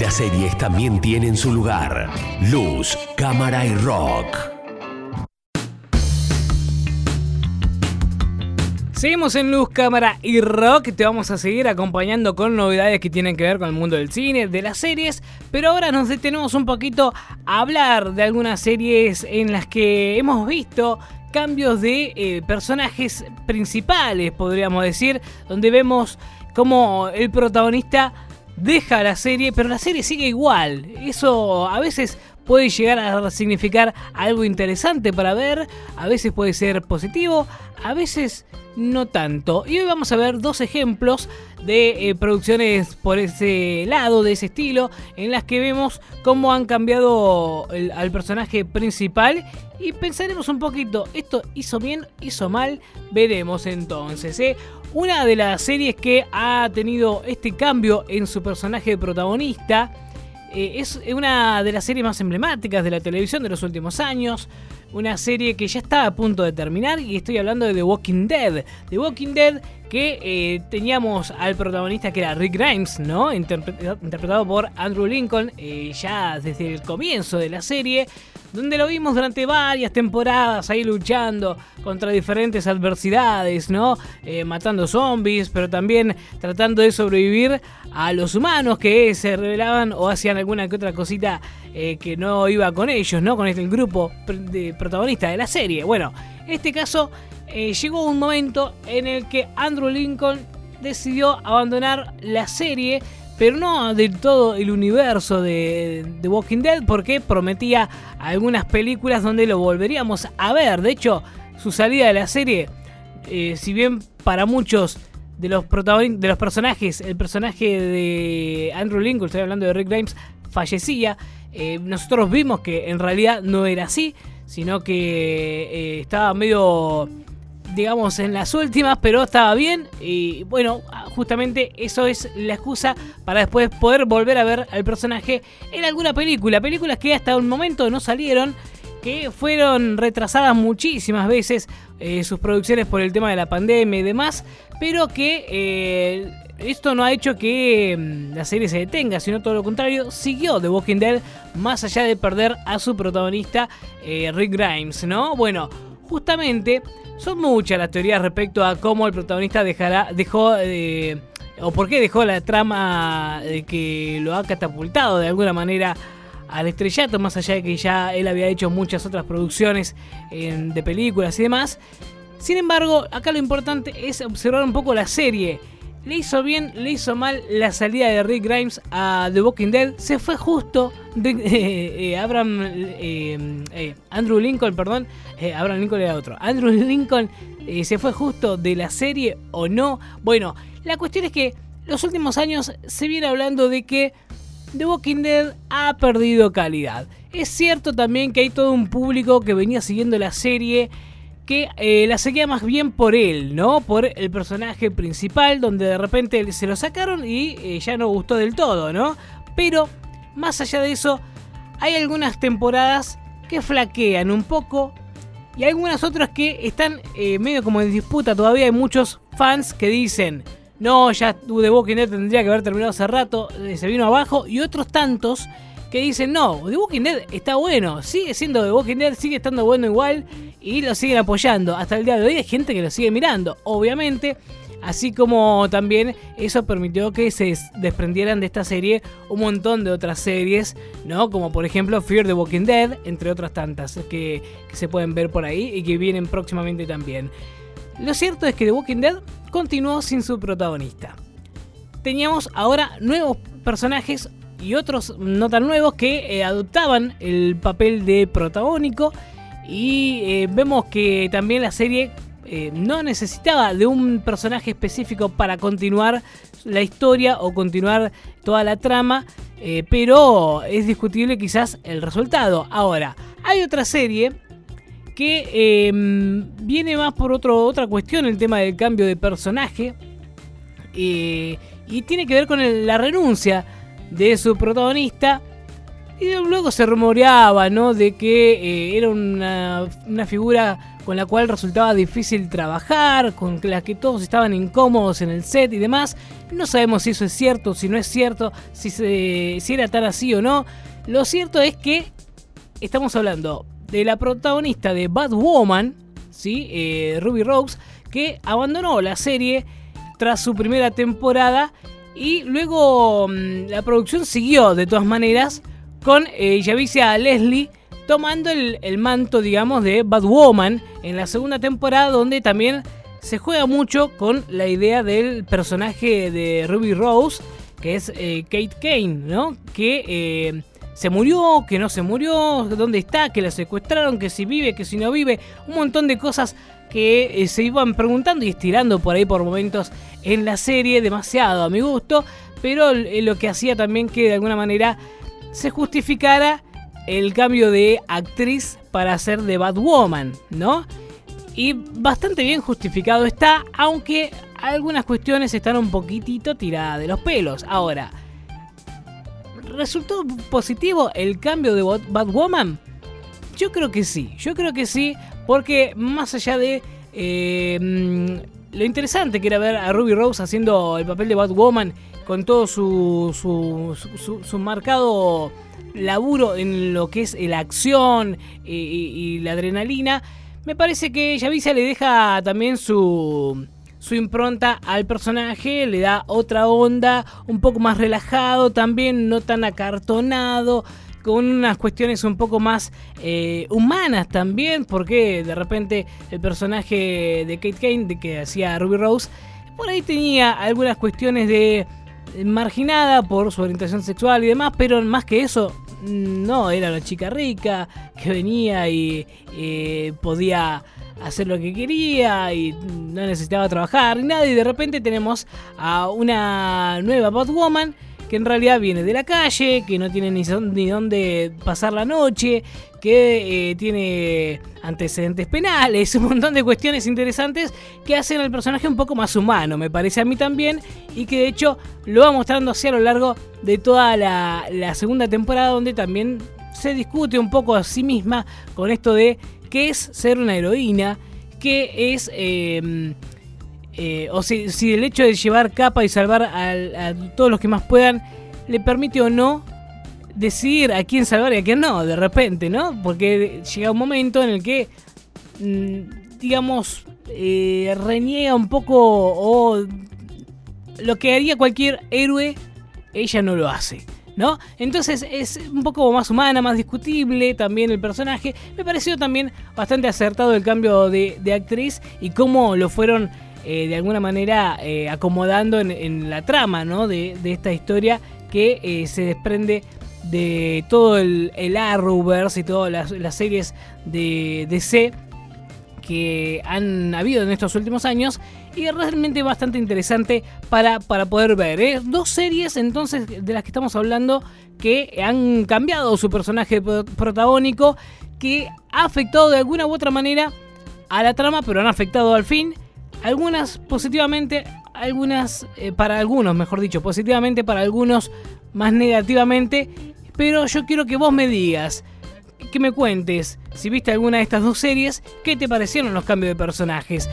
Las series también tienen su lugar. Luz, cámara y rock. Seguimos en Luz, Cámara y Rock. Te vamos a seguir acompañando con novedades que tienen que ver con el mundo del cine, de las series. Pero ahora nos detenemos un poquito a hablar de algunas series en las que hemos visto cambios de eh, personajes principales, podríamos decir, donde vemos cómo el protagonista deja la serie, pero la serie sigue igual. Eso a veces puede llegar a significar algo interesante para ver, a veces puede ser positivo, a veces no tanto. Y hoy vamos a ver dos ejemplos de eh, producciones por ese lado, de ese estilo, en las que vemos cómo han cambiado al personaje principal y pensaremos un poquito, ¿esto hizo bien, hizo mal? Veremos entonces. ¿eh? Una de las series que ha tenido este cambio en su personaje protagonista eh, es una de las series más emblemáticas de la televisión de los últimos años. Una serie que ya está a punto de terminar y estoy hablando de The Walking Dead. The Walking Dead que eh, teníamos al protagonista que era Rick Grimes, ¿no? interpretado por Andrew Lincoln eh, ya desde el comienzo de la serie donde lo vimos durante varias temporadas ahí luchando contra diferentes adversidades, ¿no? Eh, matando zombies, pero también tratando de sobrevivir a los humanos que se rebelaban o hacían alguna que otra cosita que no iba con ellos, ¿no? Con el grupo de protagonista de la serie. Bueno, en este caso eh, llegó un momento en el que Andrew Lincoln decidió abandonar la serie pero no de todo el universo de Walking Dead, porque prometía algunas películas donde lo volveríamos a ver. De hecho, su salida de la serie, eh, si bien para muchos de los, de los personajes, el personaje de Andrew Lincoln, estoy hablando de Rick Grimes, fallecía, eh, nosotros vimos que en realidad no era así, sino que eh, estaba medio digamos, en las últimas, pero estaba bien. Y bueno, justamente eso es la excusa para después poder volver a ver al personaje en alguna película. Películas que hasta un momento no salieron, que fueron retrasadas muchísimas veces eh, sus producciones por el tema de la pandemia y demás, pero que... Eh, esto no ha hecho que mm, la serie se detenga, sino todo lo contrario, siguió The Walking Dead más allá de perder a su protagonista eh, Rick Grimes, ¿no? Bueno, justamente son muchas las teorías respecto a cómo el protagonista dejará, dejó eh, o por qué dejó la trama de que lo ha catapultado de alguna manera al estrellato, más allá de que ya él había hecho muchas otras producciones de películas y demás. Sin embargo, acá lo importante es observar un poco la serie le hizo bien, le hizo mal la salida de Rick Grimes a The Walking Dead. Se fue justo eh, eh, Abraham, eh, Andrew Lincoln, perdón, Abraham Lincoln era otro. Andrew Lincoln se fue justo de la serie o no. Bueno, la cuestión es que los últimos años se viene hablando de que The Walking Dead ha perdido calidad. Es cierto también que hay todo un público que venía siguiendo la serie que eh, la seguía más bien por él, ¿no? Por el personaje principal, donde de repente se lo sacaron y eh, ya no gustó del todo, ¿no? Pero, más allá de eso, hay algunas temporadas que flaquean un poco y algunas otras que están eh, medio como en disputa. Todavía hay muchos fans que dicen, no, ya The Walking Dead tendría que haber terminado hace rato, se vino abajo, y otros tantos que dicen, no, The Walking Dead está bueno, sigue siendo The Walking Dead, sigue estando bueno igual y lo siguen apoyando. Hasta el día de hoy hay gente que lo sigue mirando, obviamente. Así como también eso permitió que se desprendieran de esta serie un montón de otras series, ¿no? Como por ejemplo Fear the Walking Dead, entre otras tantas que, que se pueden ver por ahí y que vienen próximamente también. Lo cierto es que The Walking Dead continuó sin su protagonista. Teníamos ahora nuevos personajes y otros no tan nuevos que eh, adoptaban el papel de protagónico y eh, vemos que también la serie eh, no necesitaba de un personaje específico para continuar la historia o continuar toda la trama, pero es discutible quizás el resultado. Ahora, hay otra serie que viene más por otro, otra cuestión, el tema del cambio de personaje, y tiene que ver con la renuncia de su protagonista. Y luego se rumoreaba, ¿no? De que eh, era una, figura con la cual resultaba difícil trabajar, con la que todos estaban incómodos en el set y demás. No sabemos si eso es cierto, si no es cierto, si, si era tan así o no. Lo cierto es que estamos hablando de la protagonista de Bad Woman, ¿sí? Eh, Ruby Rose, que abandonó la serie tras su primera temporada y luego mm, la producción siguió de todas maneras con eh, Leslie tomando el, el, manto, digamos, de Batwoman en la segunda temporada, donde también se juega mucho con la idea del personaje de Ruby Rose, que es eh, Kate Kane, ¿no? Que eh, se murió, que no se murió, dónde está, que la secuestraron, que si vive, que si no vive, un montón de cosas que se iban preguntando y estirando por ahí por momentos en la serie, demasiado a mi gusto, pero lo que hacía también que de alguna manera se justificara el cambio de actriz para ser de Batwoman, ¿no? Y bastante bien justificado está, aunque algunas cuestiones están un poquitito tiradas de los pelos. Ahora, ¿resultó positivo el cambio de Batwoman? Yo creo que sí, yo creo que sí, porque más allá de eh, mm, lo interesante que era ver a Ruby Rose haciendo el papel de Batwoman con todo su, su, su marcado laburo en lo que es la acción y, la adrenalina, me parece que Yavicia le deja también su, su impronta al personaje, le da otra onda, un poco más relajado, también no tan acartonado, con unas cuestiones un poco más eh, humanas también, porque de repente el personaje de Kate Kane, de que hacía Ruby Rose, por ahí tenía algunas cuestiones de marginada por su orientación sexual y demás, pero más que eso, no, era una chica rica que venía y eh, podía hacer lo que quería y no necesitaba trabajar ni nada. Y de repente tenemos a una nueva Batwoman que en realidad viene de la calle, que no tiene ni, dónde pasar la noche, que eh, tiene antecedentes penales, un montón de cuestiones interesantes que hacen al personaje un poco más humano, me parece a mí también, y que de hecho lo va mostrando así a lo largo de toda la, segunda temporada, donde también se discute un poco a sí misma con esto de qué es ser una heroína, qué es... Eh, eh, o si, si, el hecho de llevar capa y salvar a, todos los que más puedan le permite o no decidir a quién salvar y a quién no, de repente, ¿no? Porque llega un momento en el que, mm, digamos, eh, reniega un poco o lo que haría cualquier héroe, ella no lo hace. ¿No? Entonces es un poco más humana, más discutible también el personaje. Me pareció también bastante acertado el cambio de, de actriz y cómo lo fueron eh, de alguna manera eh, acomodando en, la trama ¿no? de, esta historia que eh, se desprende de todo el, el Arrowverse y todas las, series de DC que han habido en estos últimos años y es realmente bastante interesante para, para poder ver. Dos series entonces de las que estamos hablando que han cambiado su personaje protagónico, que ha afectado de alguna u otra manera a la trama, pero han afectado al fin algunas positivamente, algunas eh, para algunos, mejor dicho, positivamente para algunos, más negativamente. Pero yo quiero que vos me digas, que me cuentes, si viste alguna de estas dos series, qué te parecieron los cambios de personajes.